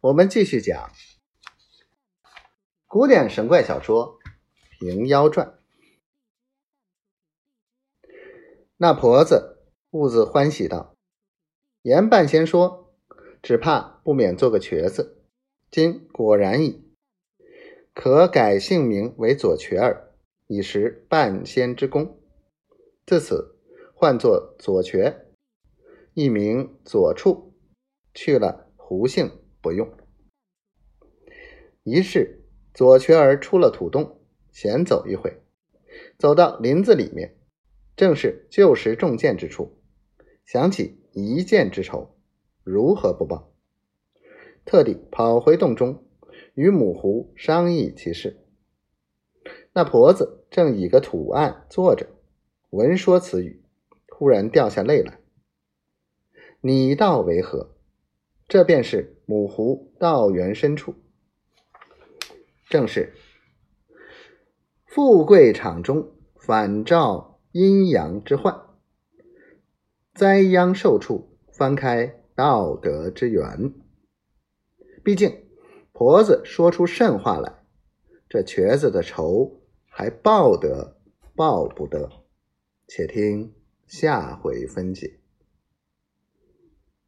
我们继续讲古典神怪小说《平妖传》。那婆子兀自欢喜道：“言半仙说，只怕不免做个瘸子。今果然矣，可改姓名为左瘸儿，以实半仙之功。自此唤作左瘸，一名左处，去了胡姓。”不用。于是左瘸儿出了土洞，闲走一会，走到林子里面，正是旧时中箭之处，想起一箭之仇，如何不报？特地跑回洞中，与母狐商议其事。那婆子正倚个土案坐着，闻说此语，忽然掉下泪来。你道为何？这便是。母狐道源深处，正是富贵场中反照阴阳之患，灾殃受处翻开道德之源。毕竟婆子说出甚话来，这瘸子的仇还报得报不得？且听下回分解。